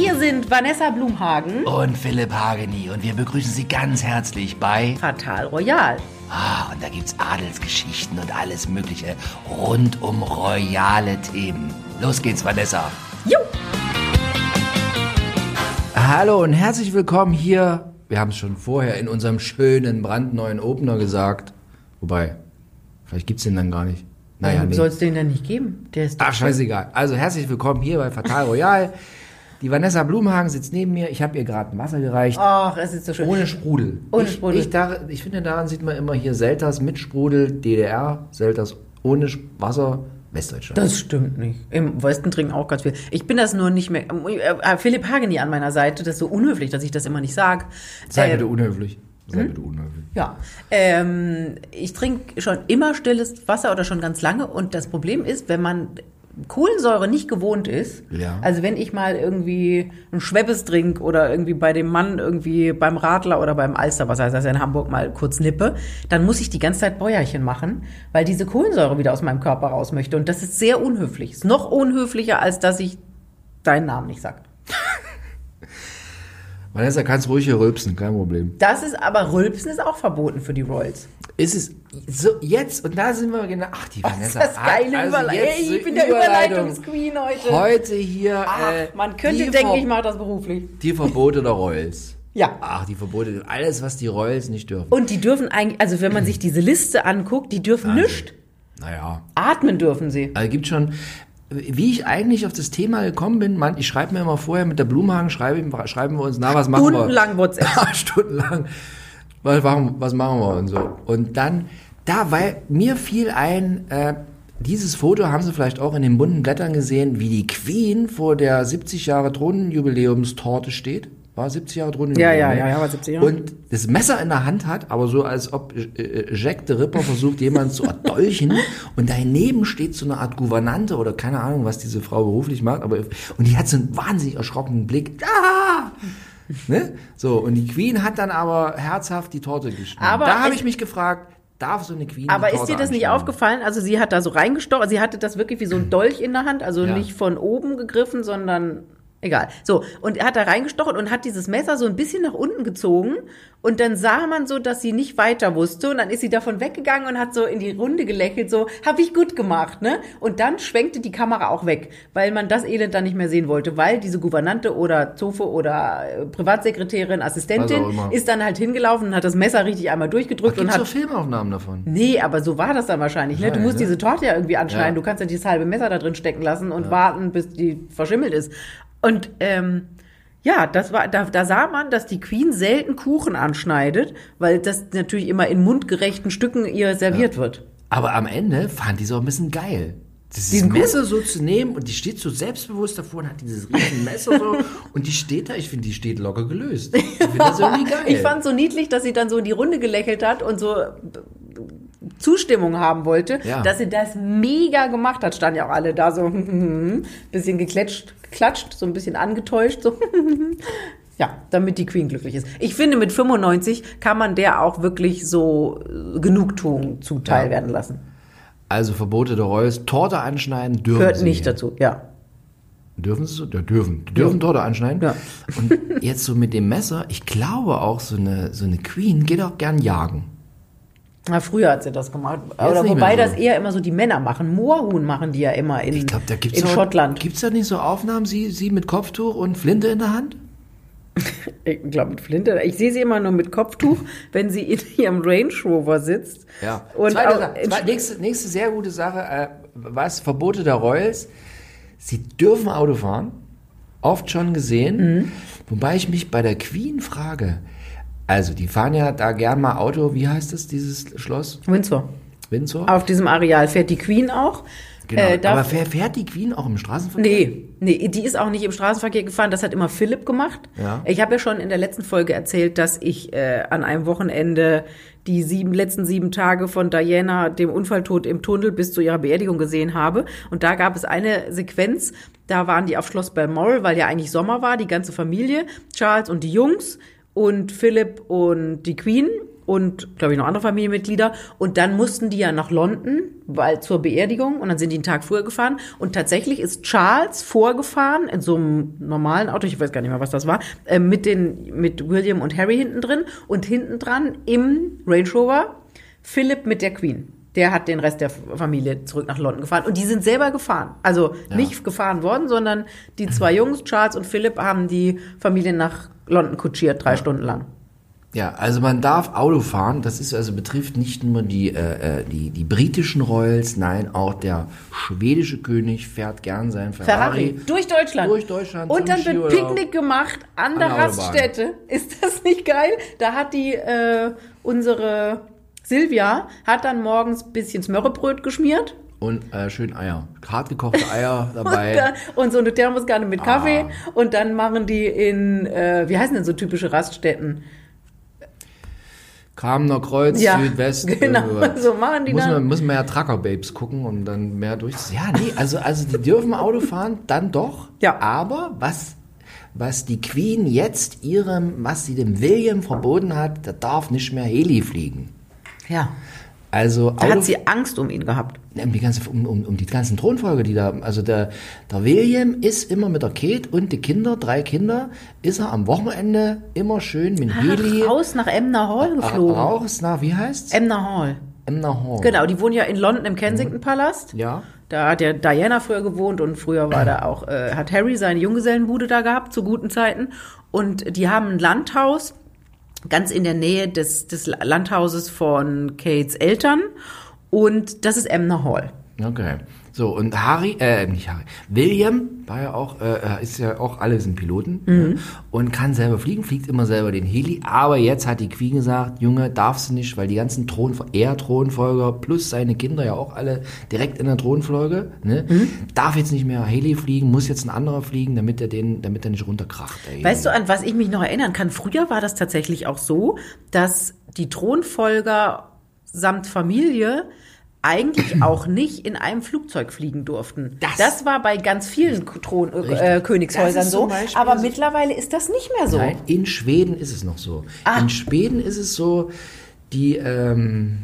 Hier sind Vanessa Blumhagen. Und Philipp Hageni. Und wir begrüßen Sie ganz herzlich bei Fatal Royal. Ah, und da gibt's Adelsgeschichten und alles Mögliche rund um royale Themen. Los geht's, Vanessa. Jo! Hallo und herzlich willkommen hier. Wir haben es schon vorher in unserem schönen, brandneuen Opener gesagt. Wobei, vielleicht gibt's den dann gar nicht. Naja, Warum nee. soll es den denn nicht geben? Der ist doch Ach, scheißegal. Also herzlich willkommen hier bei Fatal Royal. Die Vanessa Blumhagen sitzt neben mir. Ich habe ihr gerade ein Wasser gereicht. Ach, es ist so schön. Ohne Sprudel. Ohne ich, Sprudel. Ich, da, ich finde, daran sieht man immer hier Selters mit Sprudel, DDR, Selters ohne Wasser, Westdeutschland. Das stimmt nicht. Im Westen trinken auch ganz viel. Ich bin das nur nicht mehr. Äh, Philipp Hageni an meiner Seite, das ist so unhöflich, dass ich das immer nicht sage. Sei Äh, bitte unhöflich. Sei bitte unhöflich. Ja, ähm, ich trinke schon immer stilles Wasser oder schon ganz lange und das Problem ist, wenn man Kohlensäure nicht gewohnt ist, Ja. also wenn ich mal irgendwie ein Schweppes trink oder irgendwie bei dem Mann irgendwie beim Radler oder beim Alster, was heißt das in Hamburg mal kurz nippe, dann muss ich die ganze Zeit Bäuerchen machen, weil diese Kohlensäure wieder aus meinem Körper raus möchte und das ist sehr unhöflich. Ist noch unhöflicher, als dass ich deinen Namen nicht sag. Vanessa, kannst ruhig hier rülpsen, kein Problem. Das ist aber Rülpsen ist auch verboten für die Royals. Ist es so jetzt und da sind wir genau. Ach, die Vanessa. Das ist geile also Überleitung. jetzt Ey, so ich bin der Überleitung. Überleitungsqueen heute. Heute hier. Ach, äh, man könnte denken, ich mache das beruflich. Die Verbote der Royals. Ja. Ach, die Verbote. Alles, was die Royals nicht dürfen. Und die dürfen eigentlich, also wenn man sich diese Liste anguckt, die dürfen nichts. Naja. Atmen dürfen sie. Also gibt schon, wie ich eigentlich auf das Thema gekommen bin, man, ich schreibe mir immer vorher mit der Blumhagen, schreibe, schreiben wir uns, na, was machen wir? Stundenlang WhatsApp. Stundenlang. Was machen, was machen wir und so. Und dann, da, weil mir fiel ein, äh, dieses Foto haben Sie vielleicht auch in den bunten Blättern gesehen, wie die Queen vor der 70 Jahre Thronenjubiläumstorte steht. War 70 Jahre Thronenjubiläum? Ja, ja, ne? ja, ja, war 70 Jahre. Und das Messer in der Hand hat, aber so als ob äh, äh, Jack the Ripper versucht, jemanden zu erdolchen. Und daneben steht so eine Art Gouvernante oder keine Ahnung, was diese Frau beruflich macht. Aber, und die hat so einen wahnsinnig erschrockenen Blick. Ah! Ne? So, und die Queen hat dann aber herzhaft die Torte geschnitten. Aber da habe ich mich gefragt, darf so eine Queen Aber ist dir das nicht aufgefallen? Also sie hat da so reingestochen, sie hatte das wirklich wie so ein Dolch in der Hand, also Ja. nicht von oben gegriffen, sondern egal. So, und er hat da reingestochen und hat dieses Messer so ein bisschen nach unten gezogen und dann sah man so, dass sie nicht weiter wusste und dann ist sie davon weggegangen und hat so in die Runde gelächelt, so, hab ich gut gemacht, ne? Und dann schwenkte die Kamera auch weg, weil man das Elend dann nicht mehr sehen wollte, weil diese Gouvernante oder Zofe oder äh, Privatsekretärin, Assistentin immer. ist dann halt hingelaufen und hat das Messer richtig einmal durchgedrückt Gibt und hat Filmaufnahmen davon? Nee, aber so war das dann wahrscheinlich. Ne? Du musst diese Torte ja irgendwie anschneiden. Ja. Du kannst ja dieses halbe Messer da drin stecken lassen und warten, bis die verschimmelt ist. Und ähm, ja, das war, da, da sah man, dass die Queen selten Kuchen anschneidet, weil das natürlich immer in mundgerechten Stücken ihr serviert wird. Aber am Ende fand die es auch ein bisschen geil. Dieses Diesen Messer so zu nehmen und die steht so selbstbewusst davor und hat dieses riesen Messer so und die steht da, ich finde, die steht locker gelöst. Ich finde das irgendwie geil. Ich fand so niedlich, dass sie dann so in die Runde gelächelt hat und so Zustimmung haben wollte, Ja. dass sie das mega gemacht hat. Standen ja auch alle da so, bisschen geklatscht, geklatscht, so ein bisschen angetäuscht, so. Ja, damit die Queen glücklich ist. Ich finde, mit 95 kann man der auch wirklich so äh, Genugtuung zuteil Ja. werden lassen. Also Verbote der Royals, Torte anschneiden dürfen sie nicht dazu, ja. Dürfen sie so? Ja, dürfen. Die dürfen Torte anschneiden. Ja. Und jetzt so mit dem Messer, ich glaube auch, so eine, so eine Queen geht auch gern jagen. Na, früher hat sie das gemacht. Oder wobei so. das eher immer so die Männer machen. Moorhuhn machen die ja immer in, Ich glaube, da gibt's in auch, Schottland. Gibt's da nicht so Aufnahmen, sie, sie mit Kopftuch und Flinte in der Hand? Ich glaube mit Flinte. Ich sehe sie immer nur mit Kopftuch, wenn sie in ihrem Range Rover sitzt. Ja. Und Zweite, zwei, nächste, nächste sehr gute Sache, äh, was Verbote der Royals. Sie dürfen Auto fahren, oft schon gesehen. Mhm. Wobei ich mich bei der Queen frage, also die fahren ja da gern mal Auto, wie heißt das, dieses Schloss? Windsor. Windsor? Auf diesem Areal fährt die Queen auch. Genau. Äh, Aber fährt, fährt die Queen auch im Straßenverkehr? Nee, nee, die ist auch nicht im Straßenverkehr gefahren. Das hat immer Philipp gemacht. Ja. Ich habe ja schon in der letzten Folge erzählt, dass ich äh, an einem Wochenende die sieben, letzten sieben Tage von Diana, dem Unfalltod im Tunnel, bis zu ihrer Beerdigung gesehen habe. Und da gab es eine Sequenz, da waren die auf Schloss Balmoral, weil ja eigentlich Sommer war, die ganze Familie, Charles und die Jungs und Philipp und die Queen. und, glaube ich, noch andere Familienmitglieder. Und dann mussten die ja nach London, weil zur Beerdigung. Und dann sind die einen Tag früher gefahren. Und tatsächlich ist Charles vorgefahren in so einem normalen Auto, ich weiß gar nicht mehr, was das war, äh, mit, den, mit William und Harry hinten drin. Und hinten dran im Range Rover Philip mit der Queen. Der hat den Rest der Familie zurück nach London gefahren. Und die sind selber gefahren. Also nicht gefahren worden, sondern die zwei Jungs, Charles und Philip, haben die Familie nach London kutschiert, drei Stunden lang. Ja, also man darf Auto fahren. Das ist also betrifft nicht nur die, äh, äh, die, die britischen Royals, nein, auch der schwedische König fährt gern sein Ferrari. Ferrari durch Deutschland. Durch Deutschland Und dann wird. Picknick gemacht an, An der. Raststätte. Ist das nicht geil? Da hat die äh, unsere Silvia hat dann morgens ein bisschen Smörrebröt geschmiert Und äh, schön Eier. Hart gekochte Eier und, dabei. dann, und so eine Thermoskanne mit Kaffee Ah. und dann machen die in äh, wie heißen denn so typische Raststätten? Kamener Kreuz, Ja, Südwest. genau. irgendwas. So machen die muss dann. man, muss man ja Trucker Babes gucken und dann mehr durch. Ja, nee, also, also die dürfen Auto fahren, dann doch. Ja. Aber was, was die Queen jetzt ihrem, was sie dem William verboten hat, der darf nicht mehr Heli fliegen. Ja. Also Da Auto, hat sie Angst um ihn gehabt. um die ganze, um, um, um die ganzen Thronfolge, die da, also der, der William ist immer mit der Kate und die Kinder, drei Kinder, ist er am Wochenende immer schön mit dem Heli Raus nach Emner Hall geflogen. raus nach, wie heißt's? Emner Hall. Emner Hall. Genau, die wohnen ja in London im Kensington Palast. Ja. Da hat ja Diana früher gewohnt und früher war da auch, äh, hat Harry seine Junggesellenbude da gehabt zu guten Zeiten. Und die haben ein Landhaus ganz in der Nähe des, des Landhauses von Kates Eltern. Und das ist Emner Hall. Okay. So, und Harry, äh, nicht Harry, William war ja auch, äh, ist ja auch, alle sind Piloten Mhm. ja, und kann selber fliegen, fliegt immer selber den Heli, aber jetzt hat die Queen gesagt, Junge, darfst du nicht, weil die ganzen Thron, er Thronfolger plus seine Kinder ja auch alle direkt in der Thronfolge, ne, Mhm. darf jetzt nicht mehr Heli fliegen, muss jetzt ein anderer fliegen, damit er den, damit er nicht runterkracht. Der Weißt du, an was ich mich noch erinnern kann? Früher war das tatsächlich auch so, dass die Thronfolger samt Familie eigentlich auch nicht in einem Flugzeug fliegen durften. Das- war bei ganz vielen Thron äh, Richtig. Königshäusern Das so, aber so- mittlerweile ist das nicht mehr so. Nein, in Schweden ist es noch so. Ah. In Schweden ist es so, die, ähm,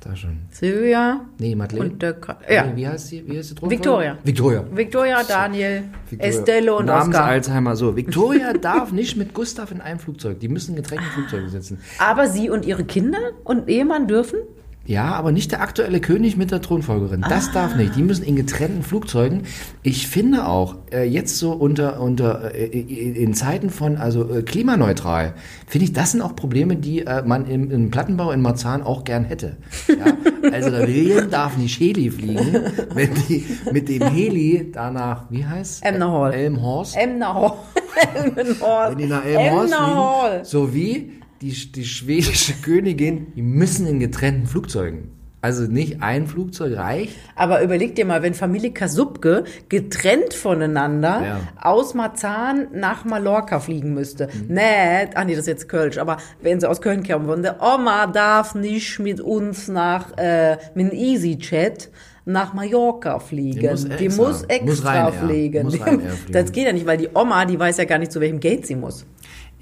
da schon, Silvia nee, Madeleine. und der Ka ja. Nee, wie heißt sie? Wie heißt Thronfolge? Victoria. Victoria. Victoria, Daniel, Victoria. Estelle und Namens Oscar. Alzheimer. So, Victoria darf nicht mit Gustav in einem Flugzeug. Die müssen getrennt im Flugzeug sitzen. Aber sie und ihre Kinder und Ehemann dürfen? Ja, aber nicht der aktuelle König mit der Thronfolgerin. Das Ah. darf nicht. Die müssen in getrennten Flugzeugen. Ich finde auch, äh, jetzt so unter, unter äh, in Zeiten von, also äh, klimaneutral, finde ich, das sind auch Probleme, die äh, man im, im Plattenbau in Marzahn auch gern hätte. Ja? Also der William darf nicht Heli fliegen, wenn die mit dem Heli danach, wie heißt Emner Hall. Elmhorst. Emner Hall. Emner Wenn die nach Elmhorst fliegen, Hall. sowie die, die schwedische Königin, die müssen in getrennten Flugzeugen. Also nicht ein Flugzeug reicht. Aber überleg dir mal, wenn Familie Kasubke getrennt voneinander Ja. aus Marzahn nach Mallorca fliegen müsste. Mhm. Nee, ah nee, das ist jetzt Kölsch, aber wenn sie aus Köln kommen würden, der Oma darf nicht mit uns nach, äh, mit EasyJet nach Mallorca fliegen. Die muss die extra. muss extra Muss fliegen. Muss Die- das geht ja nicht, weil die Oma, die weiß ja gar nicht, zu welchem Gate sie muss.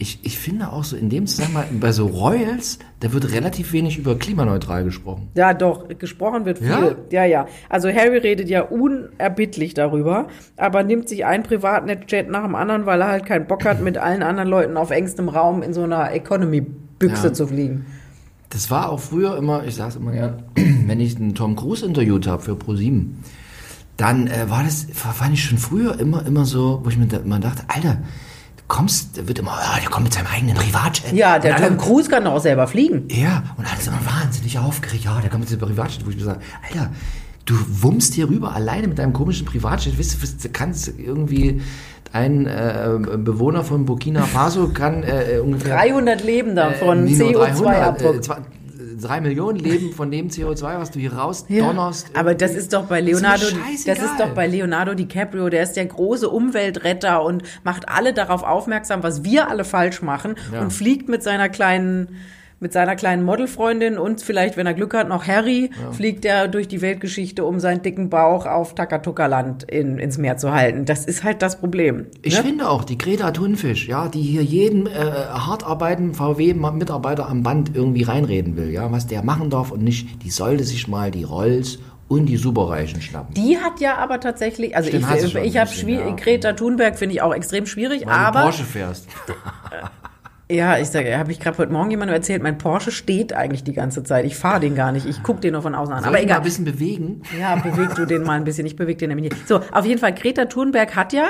Ich, ich finde auch so in dem Zusammenhang, bei so Royals, da wird relativ wenig über klimaneutral gesprochen. Ja, doch, gesprochen wird viel. Ja? Ja, ja. Also Harry redet ja unerbittlich darüber, aber nimmt sich einen Privatnet-Chat nach dem anderen, weil er halt keinen Bock hat, mit allen anderen Leuten auf engstem Raum in so einer Economy-Büchse Ja. zu fliegen. Das war auch früher immer, ich sag's immer gern, wenn ich einen Tom Cruise interviewt habe für ProSieben, dann äh, war das, war- fand ich schon früher immer, immer so, wo ich mir da, immer dachte, Alter, kommst, der wird immer, ja, der kommt mit seinem eigenen Privatjet. Ja, der alle- Tom Cruise kann auch selber fliegen. Ja, und alles immer wahnsinnig aufgeregt. Ja, der kommt mit diesem Privatjet, wo ich mir sage, Alter, du wummst hier rüber alleine mit deinem komischen Privatjet. Wisst du, kannst irgendwie ein äh, Bewohner von Burkina Faso kann äh, ungefähr 300 Leben davon, äh, nicht nur 300, CO2-Abdruck. zwei- drei Millionen leben von dem CO2, was du hier raus donnerst. Aber das ist doch bei Leonardo, Ist das ist doch bei Leonardo DiCaprio, der ist der große Umweltretter und macht alle darauf aufmerksam, was wir alle falsch machen Ja. und fliegt mit seiner kleinen mit seiner kleinen Modelfreundin und vielleicht, wenn er Glück hat, noch Harry, fliegt er durch die Weltgeschichte, um seinen dicken Bauch auf Takatuka-Land in, ins Meer zu halten. Das ist halt das Problem. Ich ne? finde auch, die Greta Thunfisch, ja, die hier jeden äh, hart arbeitenden VW-Mitarbeiter am Band irgendwie reinreden will, ja, was der machen darf und nicht, die sollte sich mal die Rolls und die Superreichen schnappen. Die hat ja aber tatsächlich, also Stimmt, ich, ich ein habe ja. Greta Thunberg finde ich auch extrem schwierig, Weil du aber Porsche fährst. ja, ich sage, habe ich gerade heute Morgen jemandem erzählt, mein Porsche steht eigentlich die ganze Zeit. Ich fahre den gar nicht, ich gucke den nur von außen an. Soll aber ich mal egal. ein bisschen bewegen? Ja, beweg du den mal ein bisschen. Ich bewege den nämlich nicht. So, auf jeden Fall, Greta Thunberg hat ja.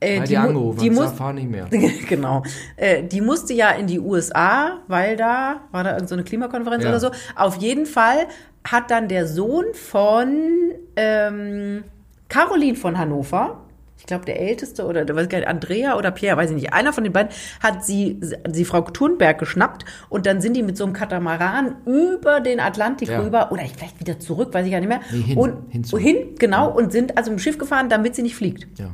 Äh, die, mu- angerufen, die muss, fahr nicht mehr. genau. Äh, die musste ja in die USA, weil da war da irgendeine so eine Klimakonferenz Ja. oder so. Auf jeden Fall hat dann der Sohn von ähm, Caroline von Hannover, ich glaube der älteste oder der weiß gar nicht, Andrea oder Pierre, weiß ich nicht, einer von den beiden hat sie, sie Frau Thunberg geschnappt und dann sind die mit so einem Katamaran über den Atlantik Ja. rüber oder vielleicht wieder zurück, weiß ich gar nicht mehr. Nee, hin, und hin genau, und sind also im Schiff gefahren, damit sie nicht fliegt. Ja.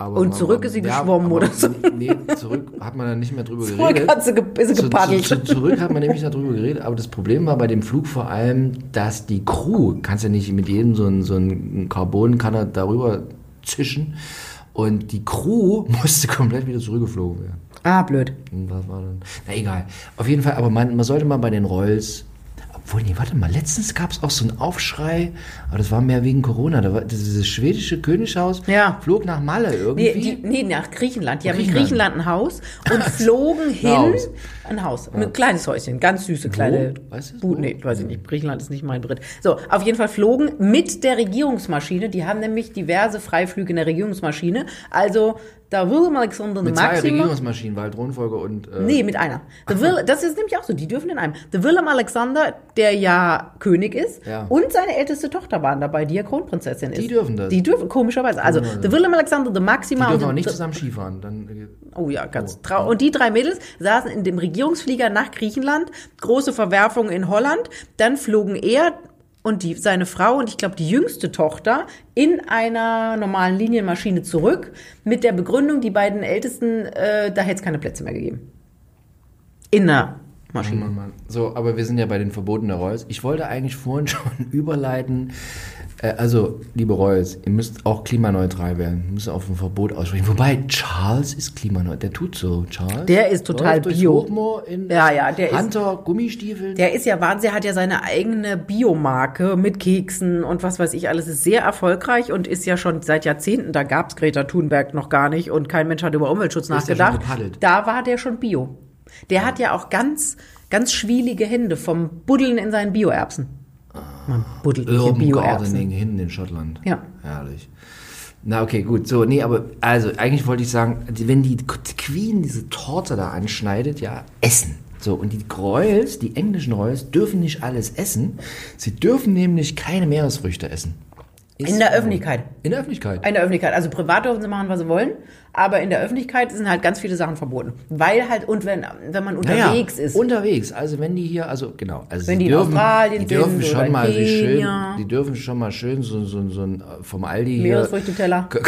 Aber Und man- zurück ist sie geschwommen aber- oder so. Nee, zurück hat man dann nicht mehr drüber Zurück geredet. hat sie, ge ist sie gepaddelt. zu, zu, zurück hat man nämlich darüber geredet, aber das Problem war bei dem Flug vor allem, dass die Crew, kannst ja nicht mit jedem so ein, so ein Carbonkanner darüber zischen und die Crew musste komplett wieder zurückgeflogen werden. ah, blöd. Was war dann? Na egal. Auf jeden Fall, aber man, man sollte mal bei den Rolls. Obwohl, nee, warte mal, letztens gab es auch so einen Aufschrei, aber das war mehr wegen Corona. Da war dieses schwedische Königshaus Ja. flog nach Malle irgendwie. Nee, die, nee, nach Griechenland. Die haben in Griechenland. Ein Haus und flogen hin. Haus. Ein Haus. Ein kleines Häuschen. Ganz süße kleine. Weißt du es? Bu- Wo? Nee, weiß ich nicht. Griechenland ist nicht mein Brit. So, auf jeden Fall flogen mit der Regierungsmaschine. Die haben nämlich diverse Freiflüge in der Regierungsmaschine. Also, da Willem Alexander mit zwei Maxima. Regierungsmaschinen, Wald Thronfolger und. Äh, Nee, mit einer. The Will, das ist nämlich auch so, die dürfen in einem. The Willem Alexander, der ja König ist, Ja. und seine älteste Tochter waren dabei, die ja Kronprinzessin ist. Die dürfen das. Die dürfen, komischerweise. Also, The Willem Alexander, The Maxima Die dürfen auch nicht the, zusammen Skifahren. Dann, äh, Oh ja, ganz traurig. Und die drei Mädels saßen in dem Regierungsflieger nach Griechenland, große Verwerfung in Holland, dann flogen er und die, seine Frau und ich glaube die jüngste Tochter in einer normalen Linienmaschine zurück mit der Begründung, die beiden Ältesten, äh, da hätte es keine Plätze mehr gegeben. In der Maschine. Mann, Mann. So, aber wir sind ja bei den Verboten der Reus. Ich wollte eigentlich vorhin schon überleiten. Äh, also, liebe Reus, ihr müsst auch klimaneutral werden. Ihr müsst auf ein Verbot aussprechen. Wobei, Charles ist klimaneutral. Der tut so, Charles. Der ist total bio. Ja, ja, der ist- Hunter Gummistiefeln. Der ist ja Wahnsinn, der hat ja seine eigene Biomarke mit Keksen und was weiß ich alles, ist sehr erfolgreich und ist ja schon seit Jahrzehnten, da gab's Greta Thunberg noch gar nicht und kein Mensch hat über Umweltschutz nachgedacht. Da war der schon Bio. Der hat ja auch ganz, ganz schwielige Hände vom Buddeln in seinen Bioerbsen. Man buddelt Urban Bioerbsen. Gardening hinten in Schottland. Ja. Herrlich. Na, okay, gut. So, nee, aber, also, eigentlich wollte ich sagen, wenn die Queen diese Torte da anschneidet, ja, essen. So, und die Royals, die englischen Royals, dürfen nicht alles essen. Sie dürfen nämlich keine Meeresfrüchte essen. Ist In der. Öffentlichkeit. In der Öffentlichkeit. In der Öffentlichkeit. Also privat dürfen sie machen, was sie wollen, aber in der Öffentlichkeit sind halt ganz viele Sachen verboten. Weil halt, und wenn, wenn man Naja, unterwegs ist. Unterwegs. Also wenn die hier, also genau, also Wenn die in dürfen, Australien die dürfen sind schon mal sich schön, Kenia. die dürfen schon mal schön so so so ein äh, vom Aldi hier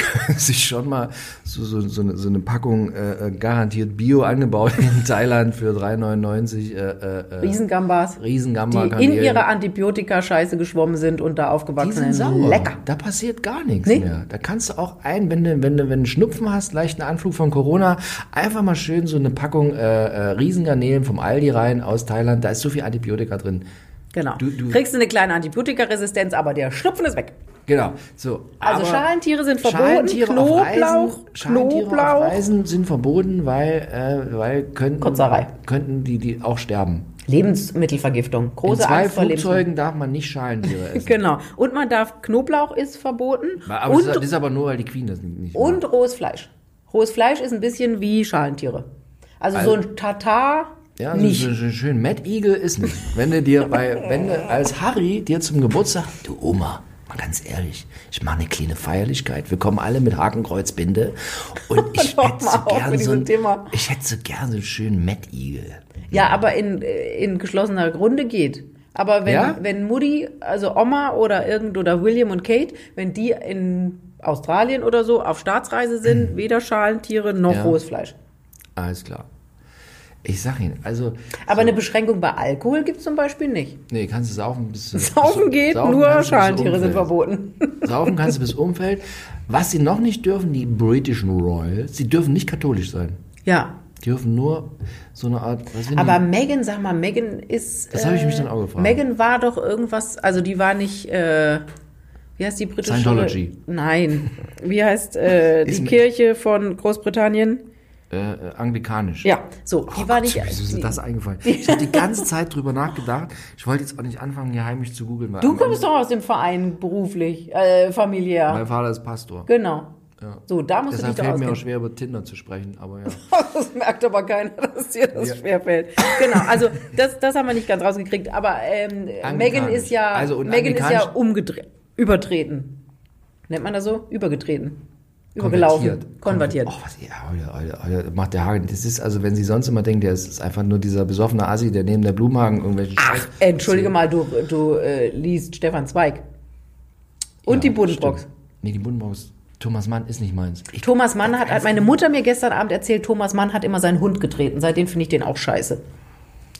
sich schon mal so so so eine, so eine Packung äh, äh, garantiert Bio angebaut in Thailand für 3,99 äh, äh, äh, Riesengambas. Riesengamba die in ihrer Antibiotika-Scheiße geschwommen sind und da die aufgewachsen sind sind. sauer. Lecker. Da passiert gar nichts Nee. mehr. Da kannst du auch ein, wenn du, wenn du, wenn du Schnupfen hast, leichten Anflug von Corona, einfach mal schön so eine Packung äh, äh, Riesengarnelen vom Aldi rein aus Thailand. Da ist so viel Antibiotika drin. Genau. Du- du- Kriegst eine kleine Antibiotikaresistenz, aber der Schnupfen ist weg. Genau. So. Also Schalentiere sind verboten, Schalentiere auf Knoblauch, Reisen, Schalentiere Knoblauch. auf Reisen sind verboten, weil, äh, weil könnten, Kotzerei. könnten die, die auch sterben. Lebensmittelvergiftung. In Große zwei Angst vor. Flugzeugen darf man nicht Schalentiere essen. Genau. Und man darf, Knoblauch ist verboten. Aber und, das, ist aber nur, weil die Queen das nicht und rohes Fleisch. Rohes Fleisch ist ein bisschen wie Schalentiere. Also, so ein Tatar Ja, so, nicht. so, so schön. Mad Eagle ist nicht. Wenn du dir bei, wenn du als Harry dir zum Geburtstag, du Oma, mal ganz ehrlich, ich mache eine kleine Feierlichkeit. Wir kommen alle mit Hakenkreuzbinde und ich hätte so gern so, ein, Thema. ich hätte so gern so einen schönen Mad Eagle. Ja, aber in, in geschlossener Runde geht. Aber wenn, Ja? wenn Mutti, also Oma oder irgend oder William und Kate, wenn die in Australien oder so auf Staatsreise sind, weder Schalentiere noch Ja. rohes Fleisch. Alles klar. Ich sag Ihnen, also. Aber eine Beschränkung bei Alkohol gibt es zum Beispiel nicht. Nee, kannst du saufen bis. Saufen geht, saufen nur bis Schalentiere sind verboten. Saufen kannst du bis Umfeld. Was sie noch nicht dürfen, die Britischen Royals, sie dürfen nicht katholisch sein. Ja. Die dürfen nur so eine Art. Aber die? Megan, sag mal, Megan ist. Das habe ich mich dann auch gefragt. Megan war doch irgendwas, also die war nicht. Äh, wie heißt die britische? Scientology. Nein. Wie heißt äh, die Kirche von Großbritannien? Äh, äh, anglikanisch. Ja, so. Die Oh war Gott, nicht. Wieso ist mir das eingefallen? Ich habe die ganze Zeit drüber nachgedacht. Ich wollte jetzt auch nicht anfangen, hier heimisch zu googeln. du kommst doch aus dem Verein beruflich, äh, familiär. Mein Vater ist Pastor. Genau. Ja. So, da musst Deshalb du dich fällt mir auch schwer, über Tinder zu sprechen. Aber ja. Das merkt aber keiner, dass dir das Ja. schwerfällt. Genau, also das, das haben wir nicht ganz rausgekriegt. Aber ähm. Megan ist ja, Also, Megan ist ja umgedreht, übertreten. Nennt man das so? Übergetreten. Übergelaufen. Konvertiert. Oh, was, ja, heute, heute, macht der Hagen. Das ist, also, wenn sie sonst immer denkt, der ist, ist einfach nur dieser besoffene Assi, der neben der Blumenhagen irgendwelchen Ach, Scheiß- entschuldige mal, du, du äh, liest Stefan Zweig. Und Ja, die Buddenbrocks. stimmt. Nee, die Buddenbrocks. Thomas Mann ist nicht meins. Ich, Thomas Mann hat, hat meine Mutter mir gestern Abend erzählt, Thomas Mann hat immer seinen Hund getreten. Seitdem finde ich den auch scheiße.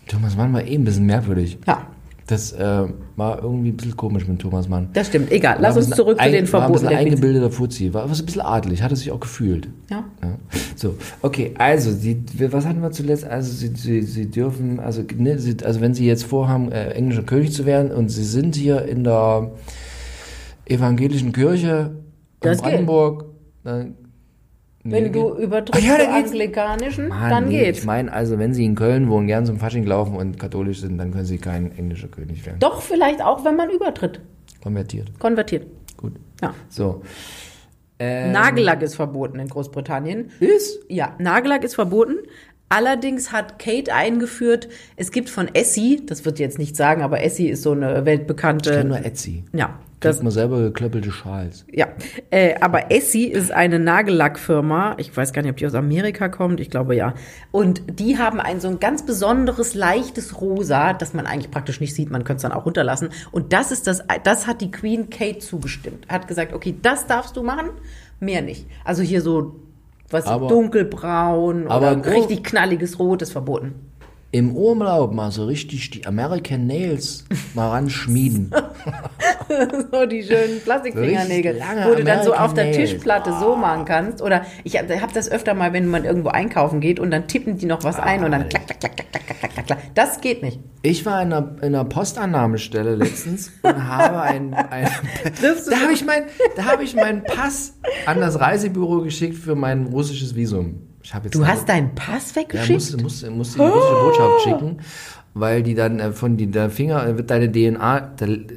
Thomas Mann war eh ein bisschen merkwürdig. Ja, Das äh, war irgendwie ein bisschen komisch mit Thomas Mann. das stimmt. Egal, lass uns zurück zu ein- den War ein Verboten bisschen eingebildeter Fuzzi. War, war so ein bisschen adlig. Hat er sich auch gefühlt. Ja. Ja. So, okay, also, sie, was hatten wir zuletzt? Also, sie, sie, sie dürfen, also, ne, sie, also, wenn sie jetzt vorhaben, äh, englischer König zu werden und sie sind hier in der evangelischen Kirche Das in geht. Brandenburg, dann. Wenn nee, du übertrittst Ach ja, zu da geht's- anglikanischen, Mann, dann nee, geht's. Ich meine, also, wenn sie in Köln wohnen, gern zum Fasching laufen und katholisch sind, dann können sie kein englischer König werden. Doch, vielleicht auch, wenn man übertritt. Konvertiert. Konvertiert. Gut. Ja. So. Ähm, Nagellack ist verboten in Großbritannien. Ist? Ja, Nagellack ist verboten. Allerdings hat Kate eingeführt, es gibt von Essie, das wird jetzt nicht sagen, aber Essie ist so eine Ich kenne weltbekannte. nur Etsy. Ja, Das man selber geklöppelte Schals. ja. Äh, aber Essie ist eine Nagellackfirma. Ich weiß gar nicht, ob die aus Amerika kommt. Ich glaube ja. Und die haben ein so ein ganz besonderes, leichtes Rosa, das man eigentlich praktisch nicht sieht. Man könnte es dann auch runterlassen. Und das ist das, das hat die Queen Kate zugestimmt. Hat gesagt, okay, das darfst du machen, mehr nicht. Also hier so, was Aber- dunkelbraun aber oder richtig knalliges Rot ist verboten im Urlaub mal so richtig die American Nails mal ran schmieden. so die schönen Plastikfingernägel, wo du dann so auf der Nails. Tischplatte so ah. machen kannst. Oder ich habe das öfter mal, wenn man irgendwo einkaufen geht und dann tippen die noch was ah, ein und dann klack, klack, klack, klack, klack, klack, klack, klack. Das geht nicht. Ich war in einer, in einer Postannahmestelle letztens und habe einen. Ein, da habe ich, mein, hab ich meinen Pass an das Reisebüro geschickt für mein russisches Visum. Du hast deinen Pass ja, weggeschickt? musste, musste, musste die russische Botschaft schicken, weil die dann äh, von die, der Finger äh, wird deine DNA,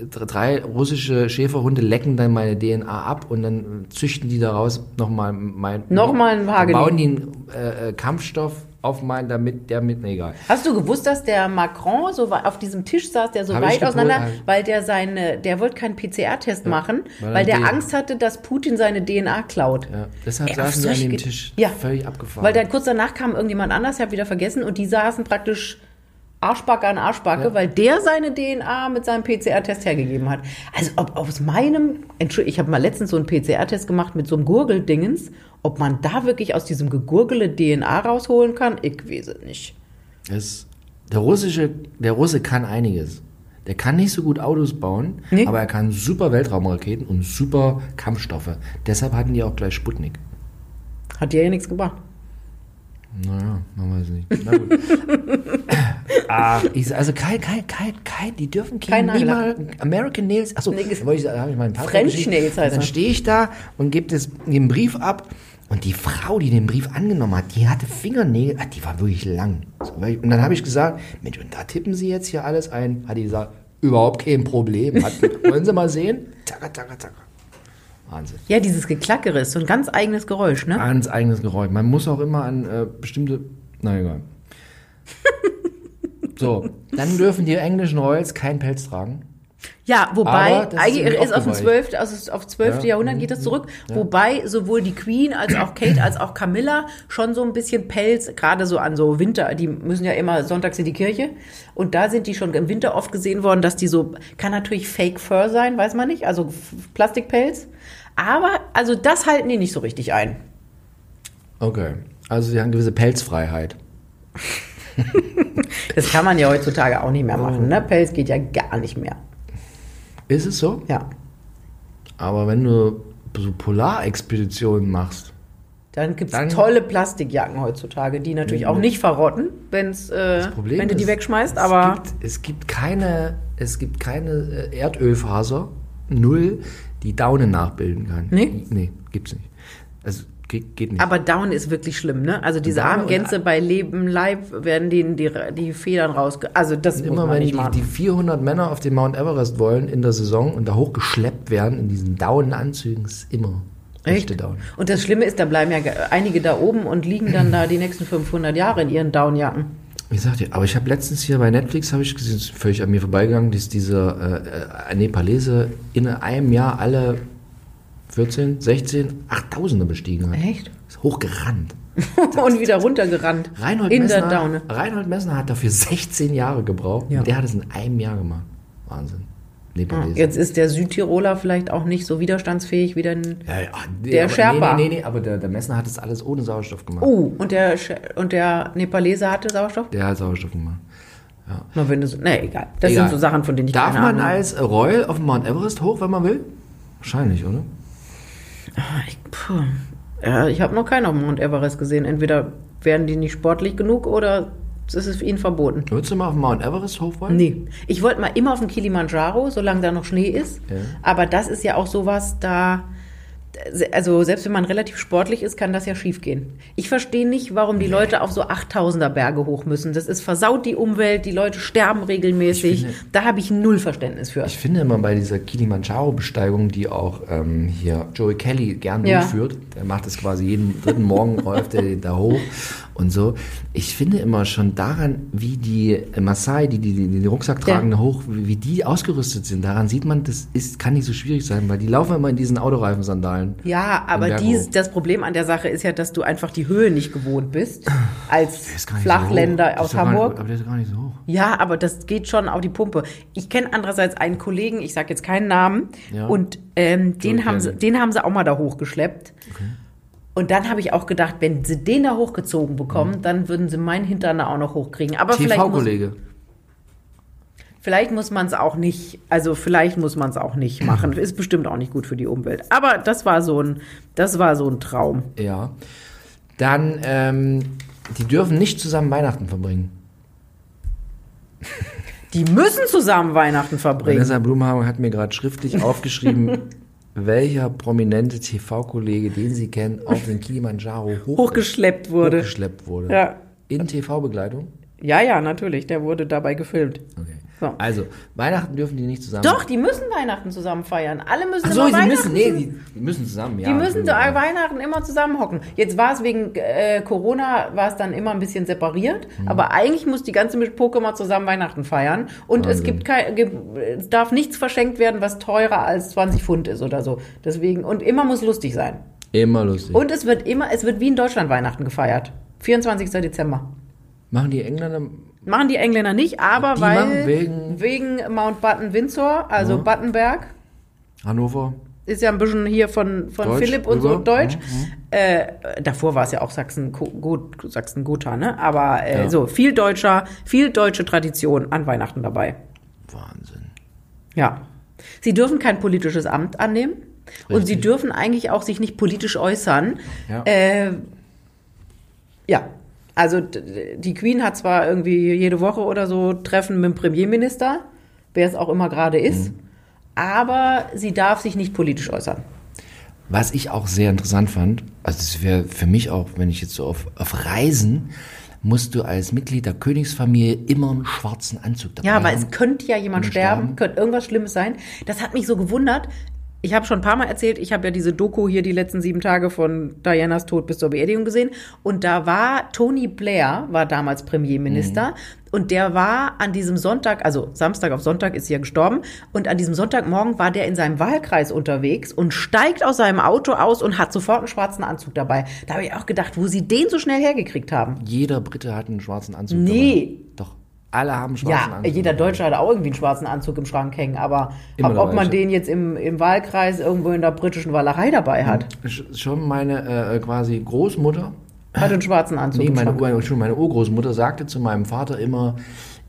drei russische Schäferhunde lecken dann meine DNA ab und dann züchten die daraus nochmal mein Nochmal ein Haargummi. bauen die einen äh, äh, Kampfstoff auf meinen, damit der mit, nee, egal. Hast du gewusst, dass der Macron so auf diesem Tisch saß, der so Hab weit auseinander, hab ich- weil der seine, der wollte keinen PCR-Test machen, weil weil er der die- Angst hatte, dass Putin seine DNA klaut. Ja, deshalb Ey, saßen die an dem Tisch. Ja. Völlig abgefahren. Weil dann kurz danach kam irgendjemand anders, ich habe wieder vergessen, und die saßen praktisch Arschbacke an Arschbacke, weil der seine DNA mit seinem PCR-Test hergegeben hat. Also ob aus meinem, Entschuldigung, ich habe mal letztens so einen PCR-Test gemacht mit so einem Gurgeldingens, ob man da wirklich aus diesem gegurgele DNA rausholen kann, ich weiß es nicht. Es, der russische, der Russe kann einiges. Der kann nicht so gut Autos bauen, Nee. aber er kann super Weltraumraketen und super Kampfstoffe. Deshalb hatten die auch gleich Sputnik. Hat dir ja nichts gebracht. Naja, man weiß nicht. Na gut. ah, ich, also kein, kein, kein, kein, die dürfen Kein kein, nie Nagellack. mal American Nails. Achso, Nee, da habe ich meinen French. Nails heißt Dann stehe ich da und gebe den Brief ab. Und die Frau, die den Brief angenommen hat, die hatte Fingernägel, ah, die war wirklich lang. Und dann habe ich gesagt, Mensch, und da tippen Sie jetzt hier alles ein. Hat die gesagt, überhaupt kein Problem. Hat, wollen Sie mal sehen? Zacka, zacka, zacka. Wahnsinn. Ja, dieses Geklackere ist so ein ganz eigenes Geräusch, ne? Ganz eigenes Geräusch. Man muss auch immer an äh, bestimmte. Na egal. so, dann dürfen die englischen Royals keinen Pelz tragen. Ja, wobei, eigentlich irgendwie ist auf dem aufgeweicht. 12. Also auf 12. Ja. Jahrhundert geht das zurück, wobei sowohl die Queen als auch Kate als auch Camilla schon so ein bisschen Pelz, gerade so an so Winter, die müssen ja immer sonntags in die Kirche und da sind die schon im Winter oft gesehen worden, dass die so, kann natürlich Fake Fur sein, weiß man nicht, also Plastikpelz, aber also das halten die nicht so richtig ein. Okay. Also sie haben gewisse Pelzfreiheit. Das kann man ja heutzutage auch nicht mehr machen. Ne? Pelz geht ja gar nicht mehr. Ist es so? Ja. Aber wenn du so Polarexpeditionen machst, Dann gibt es tolle Plastikjacken heutzutage, die natürlich auch nicht verrotten, wenn's, äh, wenn du die ist, wegschmeißt. es Aber gibt, es gibt keine, es gibt keine äh, Erdölfaser, null, die Daunen nachbilden kann. Nee? Nee, gibt's nicht. Also geht, geht nicht. Aber Down ist wirklich schlimm, ne? Also diese Down armen Gänse bei Leben Leib werden denen die, die Federn rausge... Also das muss Immer wenn die, machen. die 400 Männer auf den Mount Everest wollen in der Saison und da hochgeschleppt werden in diesen Daunenanzügen, ist immer echte Daunen. Und das Schlimme ist, da bleiben ja ge- einige da oben und liegen dann da die nächsten 500 Jahre in ihren Downjacken. Ich sag dir, aber ich habe letztens hier bei Netflix, habe ich gesehen, ist völlig an mir vorbeigegangen, dass dieser äh, äh, Nepalese in einem Jahr alle 14, 16, 8000er bestiegen hat. Echt? Ist hochgerannt. und wieder runtergerannt. Reinhold in Messner, der Daune. Reinhold Messner hat dafür 16 Jahre gebraucht. Ja. Und der hat es in einem Jahr gemacht. Wahnsinn. Nepalese. Jetzt ist der Südtiroler vielleicht auch nicht so widerstandsfähig wie der... Ja, ja, nee, Der Sherpa. Nee, nee, nee, nee, aber der, der Messner hat das alles ohne Sauerstoff gemacht. Oh, und der, und der Nepalese hatte Sauerstoff? Der hat Sauerstoff gemacht. Na, wenn du so, nee, egal. Das Egal. sind so Sachen, von denen ich Darf keine man Ahnung habe. als Royal auf den Mount Everest hoch, wenn man will? Wahrscheinlich, oder? Ich, puh. ja, ich habe noch keinen auf dem Mount Everest gesehen. Entweder werden die nicht sportlich genug oder es ist ihnen verboten. Würdest du mal auf den Mount Everest hoch wollen? Nee. Ich wollte mal immer auf den Kilimanjaro, solange da noch Schnee ist. Ja. Aber das ist ja auch sowas, da. Also, selbst wenn man relativ sportlich ist, kann das ja schiefgehen. Ich verstehe nicht, warum die Leute auf so 8000er Berge hoch müssen. Das ist versaut die Umwelt, die Leute sterben regelmäßig. Finde- da habe ich null Verständnis für. Ich finde immer bei dieser Kilimanjaro-Besteigung, die auch ähm, hier Joey Kelly gern Ja. durchführt, der macht das quasi jeden dritten Morgen, läuft er da hoch und so. Ich finde immer schon daran, wie die Maasai, die, die, die den Rucksack Ja. tragen, da hoch, wie wie die ausgerüstet sind, daran sieht man, das ist, kann nicht so schwierig sein, weil die laufen immer in diesen Autoreifensandalen. Ja, aber dies, das Problem an der Sache ist ja, dass du einfach die Höhe nicht gewohnt bist. Als so. Flachländer Der aus Hamburg. Nicht, aber der ist gar nicht so hoch. Ja, aber das geht schon auf die Pumpe. Ich kenne andererseits einen Kollegen, ich sage jetzt keinen Namen, Ja. und ähm, den, haben sie, den haben sie auch mal da hochgeschleppt. Und dann habe ich auch gedacht, wenn sie den da hochgezogen bekommen, dann würden sie meinen Hintern da auch noch hochkriegen. Aber vielleicht muss, TV-Kollege. vielleicht muss man es auch nicht, also vielleicht muss man es auch nicht machen. Ist bestimmt auch nicht gut für die Umwelt. Aber das war so ein, das war so ein Traum. Ja. Dann, ähm, die dürfen nicht zusammen Weihnachten verbringen. Die müssen zusammen Weihnachten verbringen. Vanessa Blumhagen hat mir gerade schriftlich aufgeschrieben, welcher prominente TV-Kollege, den sie kennen, auf den Kilimanjaro hoch Hochgeschleppt wurde. hochgeschleppt wurde. Ja. In TV-Begleitung? Ja, ja, natürlich. Der wurde dabei gefilmt. Okay. So. Also, Weihnachten dürfen die nicht zusammen. Doch, die müssen Weihnachten zusammen feiern. Alle müssen Ach so, immer sie Weihnachten müssen, nee, die, die müssen zusammen, ja. Die müssen ja. Weihnachten immer zusammen hocken. Jetzt war es wegen äh, Corona, war es dann immer ein bisschen separiert. Mhm. Aber eigentlich muss die ganze mal zusammen Weihnachten feiern. Und es Wahnsinn. gibt kein, ge- es darf nichts verschenkt werden, was teurer als 20 Pfund ist oder so. Deswegen, und immer muss lustig sein. Immer lustig. Und es wird immer, es wird wie in Deutschland Weihnachten gefeiert. 24. Dezember. Machen die Engländer, Machen die Engländer nicht, aber Die weil wegen- wegen Mount Button Windsor, also Ja. Battenberg, Hannover, ist ja ein bisschen hier von, von Deutsch Philipp und so rüber. Deutsch. Äh, davor war es ja auch Sachsen, Gut, Sachsen ne? Aber äh, Ja. so viel deutscher, viel deutsche Tradition an Weihnachten dabei. Wahnsinn. Ja. Sie dürfen kein politisches Amt annehmen und sie Richtig. dürfen eigentlich auch sich nicht politisch äußern. Ja. Äh, ja. Also die Queen hat zwar irgendwie jede Woche oder so Treffen mit dem Premierminister, wer es auch immer gerade ist, Mhm. aber sie darf sich nicht politisch äußern. Was ich auch sehr interessant fand, also es wäre für mich auch, wenn ich jetzt so auf, auf Reisen, musst du als Mitglied der Königsfamilie immer einen schwarzen Anzug dabei Ja, aber haben. es könnte ja jemand sterben, sterben. könnte irgendwas Schlimmes sein. Das hat mich so gewundert. Ich habe schon ein paar Mal erzählt, ich habe ja diese Doku hier die letzten sieben Tage von Dianas Tod bis zur Beerdigung gesehen. Und da war Tony Blair, war damals Premierminister. Und der war an diesem Sonntag, also Samstag auf Sonntag ist sie ja gestorben. Und an diesem Sonntagmorgen war der in seinem Wahlkreis unterwegs und steigt aus seinem Auto aus und hat sofort einen schwarzen Anzug dabei. Da habe ich auch gedacht, wo sie den so schnell hergekriegt haben. Jeder Brite hat einen schwarzen Anzug Nee. dabei. Doch, alle haben schwarzen Ja, Anzug. jeder. Deutsche hat auch irgendwie einen schwarzen Anzug im Schrank hängen, aber ob, ob man den jetzt im, im Wahlkreis irgendwo in der britischen Walachei dabei hat. Sch- Schon meine äh, quasi Großmutter Hat einen schwarzen Anzug. Nee, meine, meine, schon meine Urgroßmutter sagte zu meinem Vater immer,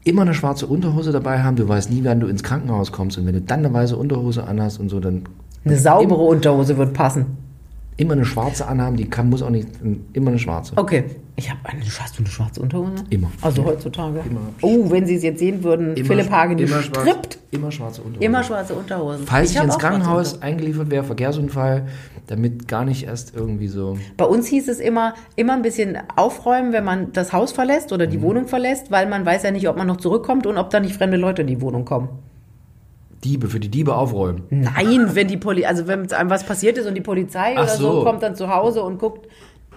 immer eine schwarze Unterhose dabei haben. Du weißt nie, wann du ins Krankenhaus kommst. Und wenn du dann eine weiße Unterhose anhast und so, dann Eine saubere Unterhose wird passen. immer eine schwarze anhaben. Die kann, muss auch nicht, immer eine schwarze. Okay. Ich habe eine, hast du eine schwarze Unterhose? Immer. Also Ja. heutzutage. Immer. Oh, wenn Sie es jetzt sehen würden, Immer- Philipp Hagen, die immer strippt. Schwarz, immer schwarze Unterhose. Immer schwarze Unterhosen. Falls ich, hab ins Krankenhaus eingeliefert wäre, Verkehrsunfall, damit gar nicht erst irgendwie so. Bei uns hieß es immer, immer ein bisschen aufräumen, wenn man das Haus verlässt oder Mhm. die Wohnung verlässt, weil man weiß ja nicht, ob man noch zurückkommt und ob da nicht fremde Leute in die Wohnung kommen. Diebe, für die Diebe aufräumen. Nein, wenn die Poli also wenn einem was passiert ist und die Polizei Ach oder so. so. kommt dann zu Hause und guckt.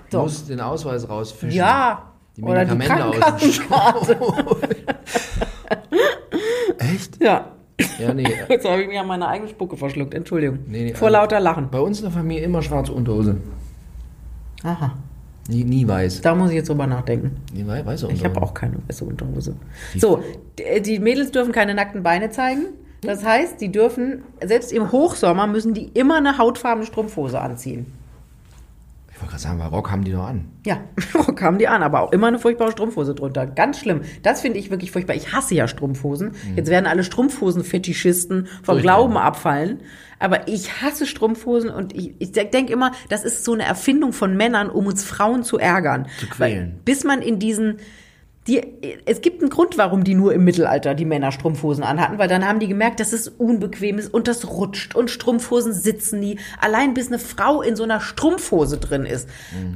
Du So. musst den Ausweis rausfischen. Ja. Die oder die Medikamente dem Krankenkassenkarte. Echt? Ja. Ja, nee. Jetzt habe ich mich an meine eigene Spucke verschluckt. Entschuldigung. Nee, nee, Vor also- lauter Lachen. Bei uns in der Familie immer schwarze Unterhose. Aha. Nie, nie weiß. Da muss ich jetzt drüber nachdenken. Nie wei- weiße Ich Unterhose. habe auch keine weiße Unterhose. So, d- die Mädels dürfen keine nackten Beine zeigen. Das heißt, die dürfen, selbst im Hochsommer müssen die immer eine hautfarbene Strumpfhose anziehen. Gerade sagen, weil Rock haben die noch an. Ja, kamen die an, aber auch immer eine furchtbare Strumpfhose drunter. Ganz schlimm. Das finde ich wirklich furchtbar. Ich hasse ja Strumpfhosen. Jetzt werden alle Strumpfhosen-Fetischisten vom Furchtbar. Glauben abfallen. Aber ich hasse Strumpfhosen und ich, ich denke immer, das ist so eine Erfindung von Männern, um uns Frauen zu ärgern. Zu quälen. Weil, bis man in diesen die, es gibt einen Grund, warum die nur im Mittelalter die Männer Strumpfhosen anhatten, weil dann haben die gemerkt, dass es unbequem ist und das rutscht und Strumpfhosen sitzen nie. Allein bis eine Frau in so einer Strumpfhose drin ist.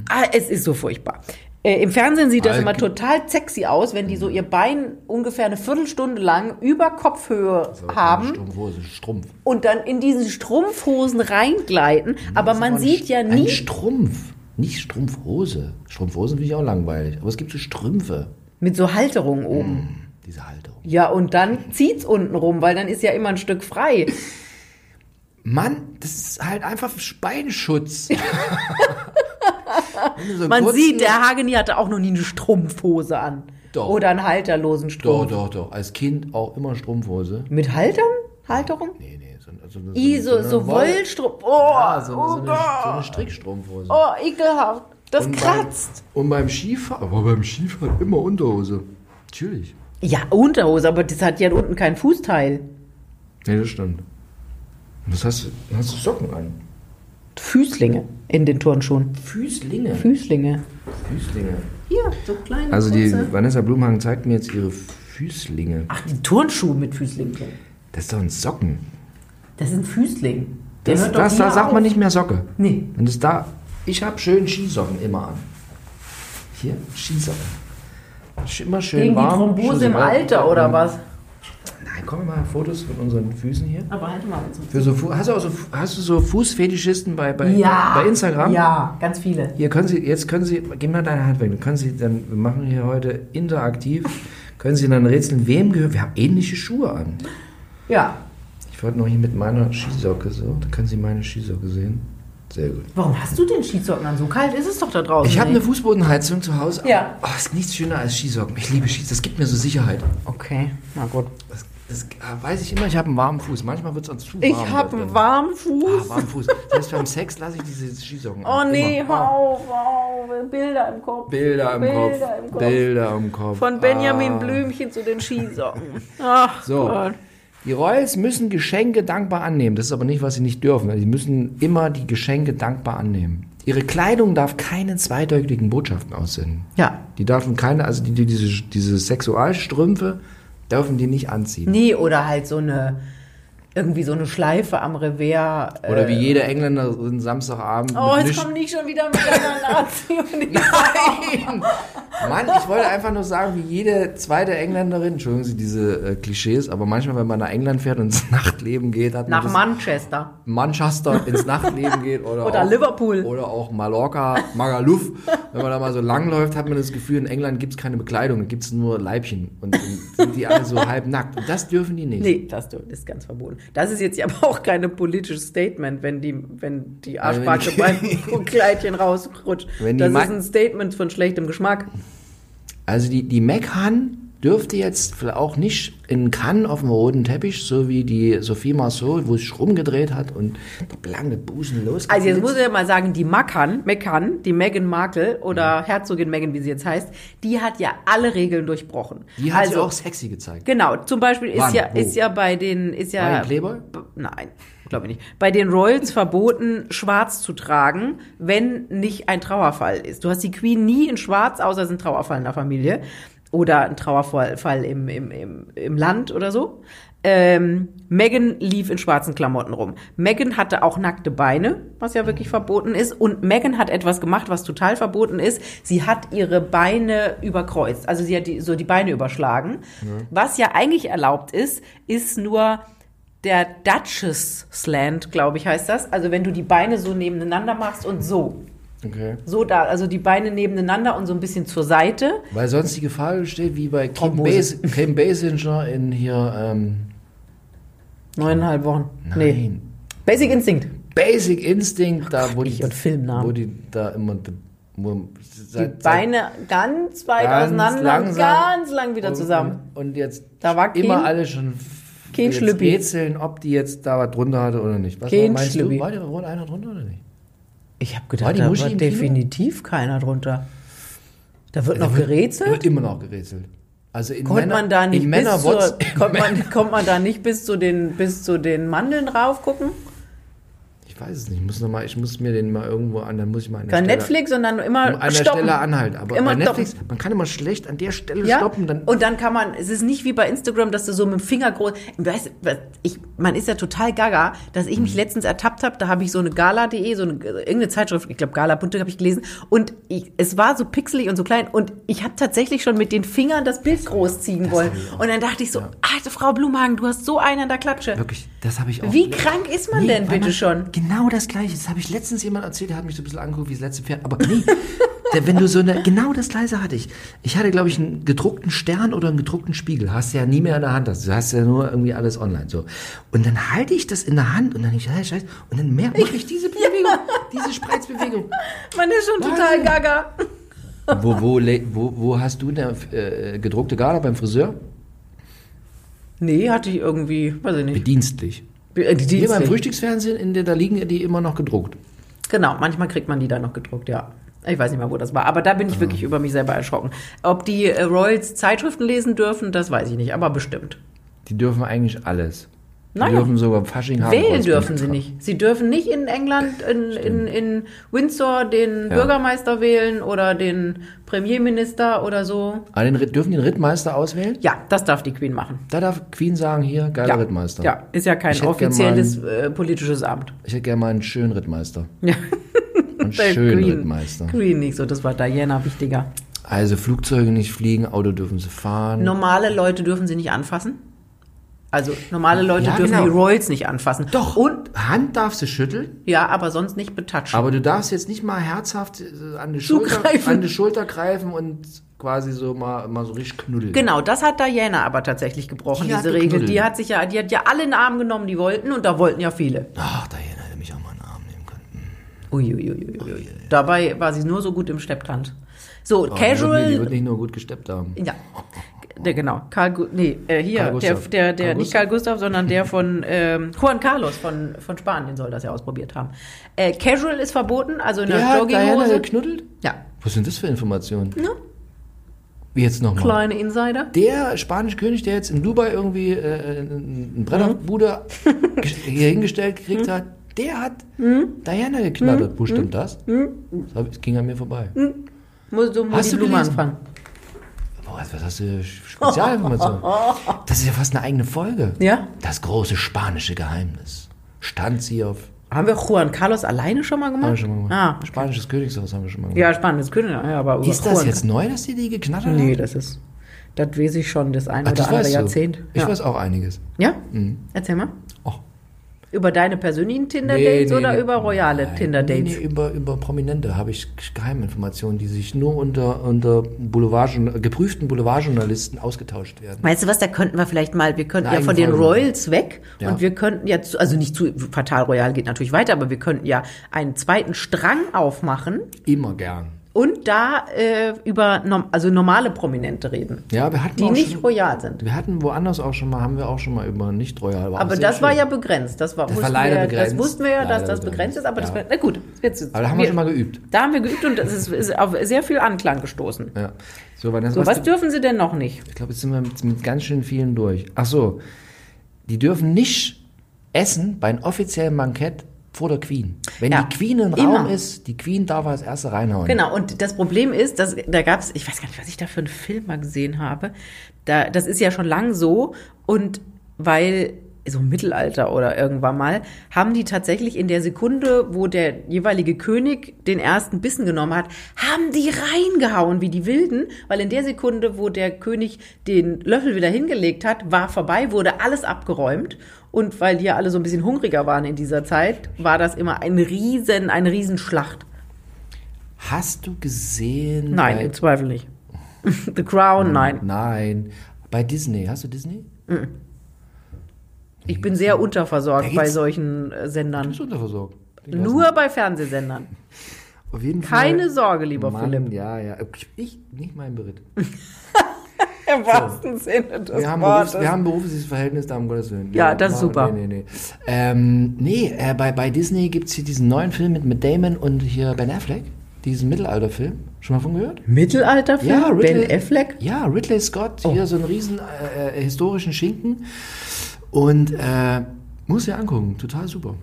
Ah, es ist so furchtbar. Äh, Im Fernsehen sieht das Alk- immer total sexy aus, wenn die so ihr Bein ungefähr eine Viertelstunde lang über Kopfhöhe aber haben Strumpfhose, Strumpf. und dann in diesen Strumpfhosen reingleiten. Aber Das ist man ein sieht ja Ein nie. Strumpf. Nicht Strumpfhose. Strumpfhosen finde ich auch langweilig. Aber es gibt so Strümpfe. Mit so Halterungen oben. Diese Halterung. Ja, und dann zieht's unten rum, weil dann ist ja immer ein Stück frei. Mann, das ist halt einfach Beinschutz. So Man kurzen- sieht, der Hageni hatte auch noch nie eine Strumpfhose an. Doch. Oder einen halterlosen Doch, Strumpf. doch, doch. Als Kind auch immer Strumpfhose. Mit Haltern? Halterung? Nee, nee. So, so, so, I, so, so Woll- Wollstrumpf. Oh, Ja, so, oh so, eine, so eine Strickstrumpfhose. Oh, ekelhaft. Das Und kratzt. Beim, und beim Skifahren, aber beim Skifahren immer Unterhose. Natürlich. Ja, Unterhose, aber das hat ja unten kein Fußteil. Nee, das stimmt. Was hast du? Hast du Socken an? Füßlinge in den Turnschuhen. Füßlinge. Füßlinge. Füßlinge. Hier, so kleine Also die kurze. Vanessa Blumhagen zeigt mir jetzt ihre Füßlinge. Ach, die Turnschuhe mit Füßlingen. Das ist doch ein Socken. Das ist ein Füßling. Der Das, das da sagt auf. man nicht mehr Socke. Nee. Und das da. Ich habe schön Skisocken immer an. Hier, Skisocken. Immer schön Gegen die warm. Thrombose Schuhe im warm. Alter oder was? Nein, kommen mal Fotos von unseren Füßen hier. Aber halt mal zum Für so, Fu- hast, du auch so, hast du so Fußfetischisten bei, bei, Ja. bei Instagram? Ja, ganz viele. Hier können Sie, jetzt können Sie, gib mal deine Hand weg. Dann können Sie, dann, wir machen hier heute interaktiv, können Sie dann rätseln, wem gehört, wir haben ähnliche Schuhe an. Ja. Ich wollte noch hier mit meiner Skisocke so, da können Sie meine Skisocke sehen. Sehr gut. Warum hast du denn Skisocken an? So kalt ist es doch da draußen. Ich habe eine Fußbodenheizung zu Hause. Ja. Oh, ist nichts schöner als Skisocken. Ich liebe Skis, das gibt mir so Sicherheit. Okay, na gut. Das, das ah, weiß ich immer, ich habe einen warmen Fuß. Manchmal wird es uns zu warm. Ich habe einen warmen Ah, Fuß. warmen Fuß. Das heißt, beim Sex lasse ich diese Skisocken Oh an. nee, Immer. hör auf, auf. Bilder im Kopf. Bilder im Bilder Kopf. im Kopf. Bilder im Kopf. Von Benjamin Ah. Blümchen zu den Skisocken. Ach So. Gott. Die Royals müssen Geschenke dankbar annehmen. Das ist aber nicht, was sie nicht dürfen. Sie müssen immer die Geschenke dankbar annehmen. Ihre Kleidung darf keine zweideutigen Botschaften aussenden. Ja. Die dürfen keine, also die, die, diese, diese Sexualstrümpfe dürfen die nicht anziehen. Nee, oder halt so eine, irgendwie so eine Schleife am Revers. äh, Oder wie jede Engländerin Samstagabend Oh, jetzt nisch- komm nicht schon wieder mit deiner Nazi. und ich- Nein! Mann, ich wollte einfach nur sagen, wie jede zweite Engländerin, entschuldigen Sie diese äh, Klischees, aber manchmal, wenn man nach England fährt und ins Nachtleben geht, hat man Nach Manchester. Manchester ins Nachtleben geht oder, Oder auch, Liverpool. oder auch Mallorca, Magaluf. Wenn man da mal so langläuft, hat man das Gefühl, in England gibt es keine Bekleidung, da gibt es nur Leibchen und dann sind die alle so halb nackt. Und das dürfen die nicht. Nee, das ist ganz verboten. Das ist jetzt aber auch kein politisches Statement, wenn die, wenn die Arschbacke beim Kleidchen rausrutscht. Das ist ein Statement von schlechtem Geschmack. Also die, die Mechan dürfte jetzt vielleicht auch nicht in Cannes auf dem roten Teppich, so wie die Sophie Marceau, wo sie sich rumgedreht hat und der blanke Busen los. Also jetzt muss ich ja mal sagen, die Makan, Mekan, die Meghan Markle oder Herzogin Meghan, wie sie jetzt heißt, die hat ja alle Regeln durchbrochen. die hat also, sie auch sexy gezeigt. Genau, zum Beispiel ist Wann? ja, Wo? ist ja bei den, ist ja. Bei den Playboy? Nein, glaube ich nicht. Bei den Royals verboten, schwarz zu tragen, wenn nicht ein Trauerfall ist. Du hast die Queen nie in schwarz, außer es ist ein Trauerfall in der Familie. Oder ein Trauerfall Fall im, im, im, im Land oder so. Ähm, Meghan lief in schwarzen Klamotten rum. Meghan hatte auch nackte Beine, was ja wirklich verboten ist. Und Meghan hat etwas gemacht, was total verboten ist. Sie hat ihre Beine überkreuzt. Also sie hat die, so die Beine überschlagen. Was ja eigentlich erlaubt ist, ist nur der Duchess Slant, glaube ich, heißt das. Also wenn du die Beine so nebeneinander machst und so. Okay. So da, also die Beine nebeneinander und so ein bisschen zur Seite. Weil sonst die Gefahr besteht, wie bei Kim. Bas Kim Basinger in hier, ähm, Neuneinhalb Wochen. nein, Nee. Basic Instinct. Basic Instinct, da wo die, Ich und Filmnamen. wo die da immer, wo, Die Beine ganz weit Ganz auseinander, langsam. ganz lang wieder zusammen. Und, und jetzt Da war immer alle schon kein Schlüppi. rätseln, ob die jetzt da was drunter hatte oder nicht. Was Kein meinst Schlüppi. du? War da wohl einer drunter oder nicht? Ich habe gedacht, die da Kino? definitiv keiner drunter. Da wird noch Da wird- gerätselt. Wird immer noch gerätselt. Also in Kommt Männer, man da nicht in bis zur, kommt, man, kommt man da nicht bis zu den bis zu den Mandeln rauf gucken? Ich weiß es nicht, ich muss, noch mal, ich muss mir den mal irgendwo an, dann muss ich mal an der Kein Stelle, Netflix, sondern immer an der stoppen. Stelle anhalten. Aber Immer bei Netflix, man kann immer schlecht an der Stelle Ja, stoppen, dann und dann kann man, es ist nicht wie bei Instagram, dass du so mit dem Finger groß, weißt, ich, man ist ja total gaga, dass ich Mhm. mich letztens ertappt habe, da habe ich so eine Gala.de, so eine, irgendeine Zeitschrift, ich glaube Gala Bunte habe ich gelesen und ich, es war so pixelig und so klein und ich habe tatsächlich schon mit den Fingern das Bild großziehen wollen und dann dachte ich so, alte Frau Blumhagen, du hast so einen an der Klatsche. wirklich, das habe ich auch. Wie krank ist man denn weil bitte schon? Genau das gleiche. Das habe ich letztens jemand erzählt, der hat mich so ein bisschen angeguckt wie das letzte Pferd. Aber nee, der, wenn du so eine, genau das gleiche hatte ich. Ich hatte, glaube ich, einen gedruckten Stern oder einen gedruckten Spiegel. Hast du ja nie mehr in der Hand. Das. Du hast ja nur irgendwie alles online. So. Und dann halte ich das in der Hand und dann denke ich, hey, scheiße. Und dann merke mache ich diese Bewegung, diese Spreizbewegung. Man ist schon total Wahnsinn. gaga. Wo, wo, wo, wo hast du eine äh, gedruckte Gala beim Friseur? Nee, hatte ich irgendwie, weiß ich nicht. Bedienstlich. Äh, die Hier beim. Frühstücksfernsehen, in der, da liegen die immer noch gedruckt. Genau, manchmal kriegt man die dann noch gedruckt, ja. Ich weiß nicht mehr, wo das war, aber da bin ich wirklich über mich selber erschrocken. Ob die äh, Royals Zeitschriften lesen dürfen, das weiß ich nicht, aber bestimmt. Die dürfen eigentlich alles. Die Naja. dürfen sogar Fasching haben. Wählen dürfen sie nicht. Sie dürfen nicht in England, in, in, in Windsor den Ja. Bürgermeister wählen oder den Premierminister oder so. Ah, den, dürfen die den Rittmeister auswählen? Ja, das darf die Queen machen. Da darf Queen sagen, hier, geiler Ja, Rittmeister. ja ist ja kein offizielles äh, politisches Amt. Ich hätte gerne mal einen schönen Rittmeister. Ja. Einen schönen Queen. Rittmeister. Queen nicht so, das war Diana wichtiger. Also Flugzeuge nicht fliegen, Auto dürfen sie fahren. Normale Leute dürfen sie nicht anfassen. Also normale Leute Ja, dürfen genau. die Royals nicht anfassen. Doch. Und Hand darfst du schütteln, ja, aber sonst nicht betatschen. aber du darfst jetzt nicht mal herzhaft äh, an die, Schulter, an die Schulter greifen und quasi so mal, mal so richtig knuddeln. Genau, das hat Diana aber tatsächlich gebrochen, Die diese Regel. geknuddelt. Die hat sich ja, die hat ja alle in den Arm genommen, die wollten, und da wollten ja viele. Ach, Diana hätte mich auch mal in den Arm nehmen können. Uiuiuiui. Dabei war sie nur so gut im Stepptanz. So, Oh, Die wird, nicht- die Casual. wird nicht nur gut gesteppt haben. Ja. Der, genau. Karl, nee, äh, hier, Karl der, der, der, Karl nicht Karl Gustav, sondern der von ähm, Juan Carlos von, von Spanien soll das ja ausprobiert haben. Äh, Casual ist verboten, also in Der der Jogginghose. geknuddelt? Ja, Was sind das für Informationen? Wie jetzt nochmal? kleine Insider. Der spanische König, der jetzt in Dubai irgendwie äh, eine Brennerbude Mhm. hier hingestellt gekriegt hat, der hat Diana geknattert. Mhm. Wo stimmt das? Das ging an mir vorbei. Musst du mal Hast die du Blume anfangen. Boah, was hast du Spezialinformationen? Das ist ja fast eine eigene Folge. Ja? Das große spanische Geheimnis. Stand sie auf. Haben wir Juan Carlos alleine schon mal gemacht? Haben wir schon mal gemacht. Ah, Spanisches Königshaus haben wir schon mal gemacht. ja, können wir, ja, aber Ist das Juan- jetzt neu, dass die die geknattert Nee, hat? das ist, das weiß ich schon, das ein Ach, oder das andere weißt du. Jahrzehnt. Ich ja. weiß auch einiges. Ja? Erzähl mal. Über deine persönlichen Tinder-Dates Nee, nee, oder nee. über royale Tinder-Dates? Nee, über, über Prominente habe ich Geheiminformationen, die sich nur unter, unter Boulevard, geprüften Boulevardjournalisten ausgetauscht werden. Weißt du was, da könnten wir vielleicht mal, wir könnten Eine ja von den. Royals weg Ja. und wir könnten ja, zu, also nicht zu, Fatal Royal geht natürlich weiter, aber wir könnten ja einen zweiten Strang aufmachen Immer gern. Und da äh, über norm also normale Prominente reden, Ja, wir hatten die nicht schon, royal sind. Wir hatten woanders auch schon mal, haben wir auch schon mal über nicht royal. war Aber das war schön. ja begrenzt. Das war, Das war wussten leider wir, ja- begrenzt. Das wussten wir ja, dass das begrenzt ist, aber das ja. war, na gut, jetzt, Aber da haben wir schon mal geübt. Da haben wir geübt und es ist, ist auf sehr viel Anklang gestoßen. Ja. So, So, was was du- dürfen sie denn noch nicht? Ich glaube, jetzt sind wir mit, mit ganz schön vielen durch. Ach so, die dürfen nicht essen bei einem offiziellen Bankett vor der Queen. Wenn Ja, die Queen im immer. Raum ist, die Queen darf als erste reinhauen. Genau, und das Problem ist, dass da gab es, ich weiß gar nicht, was ich da für einen Film mal gesehen habe. Da, das ist ja schon lang so und weil so im Mittelalter oder irgendwann mal, haben die tatsächlich in der Sekunde, wo der jeweilige König den ersten Bissen genommen hat, haben die reingehauen wie die Wilden, weil in der Sekunde, wo der König den Löffel wieder hingelegt hat, war vorbei, wurde alles abgeräumt und weil die ja alle so ein bisschen hungriger waren in dieser Zeit, war das immer ein riesen, eine Riesenschlacht. Hast du gesehen? Nein, im Zweifel nicht. The Crown, nein. Nein. Bei Disney. Hast du Disney? Ich bin sehr unterversorgt bei solchen äh, Du Sendern. bist unterversorgt. Ich Nur bei Fernsehsendern. Auf jeden Fall. Keine Sorge, lieber Mann, Philipp. Ja, ja. Ich, nicht mein Beritt. Im wahrsten Sinne des Wir haben, Wortes. Berufs-, wir haben ein berufliches Verhältnis da, um Gottes Willen. Ja, das ist super. Nee, nee, nee. Ähm, nee äh, bei, bei Disney gibt es hier diesen neuen Film mit, mit Damon und hier Ben Affleck. Diesen Mittelalterfilm. Schon mal von gehört? Mittelalterfilm? Ja, Ridley- Ben Affleck? Ja, Ridley Scott, Oh. hier so einen riesen äh, äh, historischen Schinken. Und äh, muss ja angucken, total super.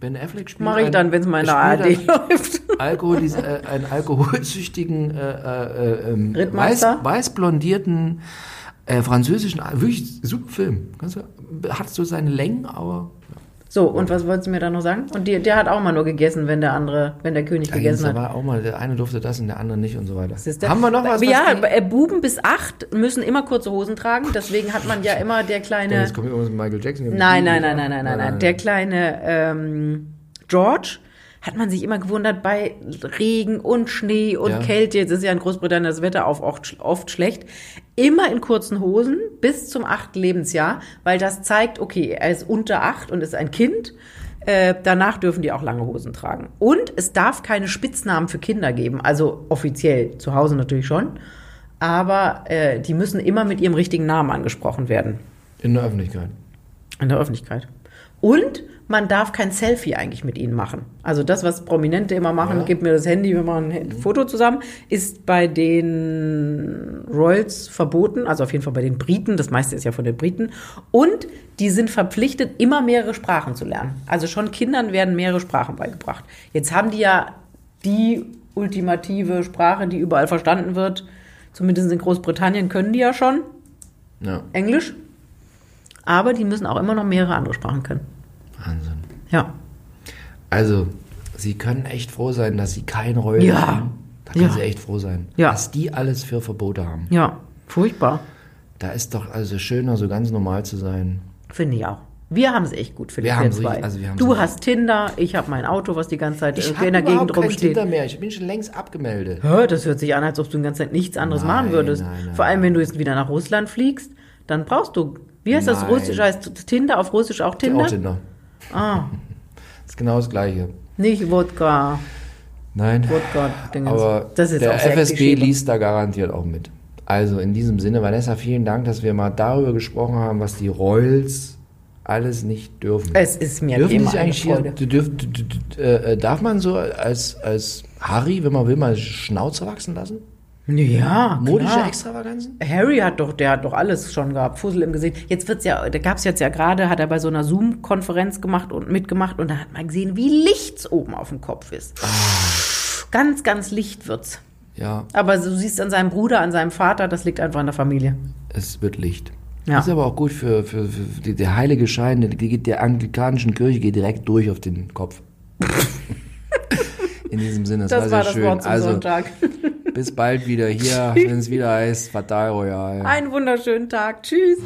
Ben Affleck spielt Mache Mhm. ich einen- dann, wenn es mal in der ARD läuft. Alkohol, äh, einen alkoholsüchtigen, äh, äh, ähm, weiß, Rittmeister? weißblondierten äh, französischen, wirklich super Film. Hat so seine Längen, aber So, und was wolltest du mir da noch sagen? Und die, der hat auch mal nur gegessen, wenn der andere, wenn der König da gegessen hat. aber auch mal, der eine durfte das und der andere nicht und so weiter. Haben wir noch was? Ja, was äh, Buben bis acht müssen immer kurze Hosen tragen. Deswegen hat man ja immer der kleine. Jetzt kommt irgendwas mit Michael Jackson. Nein, nein, nein, nein, nein, nein, nein. Der kleine ähm, George hat man sich immer gewundert bei Regen und Schnee und Ja. Kälte. Jetzt ist ja in Großbritannien das Wetter auch oft, oft schlecht. Immer in kurzen Hosen bis zum achten Lebensjahr, weil das zeigt, okay, er ist unter acht und ist ein Kind. Äh, danach dürfen die auch lange Hosen tragen. Und es darf keine Spitznamen für Kinder geben. Also offiziell, zu Hause natürlich schon. Aber äh, die müssen immer mit ihrem richtigen Namen angesprochen werden. In der Öffentlichkeit. In der Öffentlichkeit. Und man darf kein Selfie eigentlich mit ihnen machen. Also das, was Prominente immer machen, Ja. gib mir das Handy, wir machen ein Foto zusammen, ist bei den Royals verboten, also auf jeden Fall bei den Briten, das meiste ist ja von den Briten. Und die sind verpflichtet, immer mehrere Sprachen zu lernen. Also schon Kindern werden mehrere Sprachen beigebracht. Jetzt haben die ja die ultimative Sprache, die überall verstanden wird. Zumindest in Großbritannien können die ja schon Ja, Englisch. Aber die müssen auch immer noch mehrere andere Sprachen können. Wahnsinn. Ja. Also, sie können echt froh sein, dass sie kein Royal Ja. haben. Da können Ja. sie echt froh sein. Ja. Was die alles für Verbote haben. Ja, furchtbar. Da ist doch also schöner, so ganz normal zu sein. Finde ich auch. Wir haben es echt gut, Philipp. Wir haben's zwei. also wir du hast Tinder, ich habe mein Auto, was die ganze Zeit Ich habe in der Gegend kein rumsteht. Tinder mehr. Ich bin schon längst abgemeldet. Hä, das hört sich an, als ob du die ganze Zeit nichts anderes Nein, machen würdest. nein, nein, Vor allem, wenn du jetzt wieder nach Russland fliegst, dann brauchst du. Wie heißt das. Russisch? Heißt Tinder auf Russisch auch Tinder? Auch Tinder. Ah, Das ist genau das Gleiche. nicht Wodka. Nein. Wodka. Aber das ist der FSB liest da garantiert auch mit. Also in diesem Sinne, Vanessa, vielen Dank, dass wir mal darüber gesprochen haben, was die Royals alles nicht dürfen. Es ist mir Dürfen immer eigentlich hier, Freude. d- dürf, d- äh, darf man so als, als Harry, wenn man will, mal Schnauze wachsen lassen? Ja, Modische klar. Extravaganzen? Harry hat doch, der hat doch alles schon gehabt, Fussel im Gesicht. Jetzt wird's ja, da gab's jetzt ja gerade, hat er bei so einer Zoom-Konferenz gemacht und mitgemacht und da hat man gesehen, wie licht's oben auf dem Kopf ist. Ganz, ganz licht wird's. Ja, Aber du siehst an seinem Bruder, an seinem Vater, das liegt einfach an der Familie. es wird Licht. Ja. Ist aber auch gut für, für, für die, der heilige Schein, der, der anglikanischen Kirche geht direkt durch auf den Kopf. In diesem Sinne, das, Das war war sehr das schön. Wort zum also, Sonntag. Bis bald wieder hier, wenn es wieder heißt Fatal Royal. Einen wunderschönen Tag. Tschüss.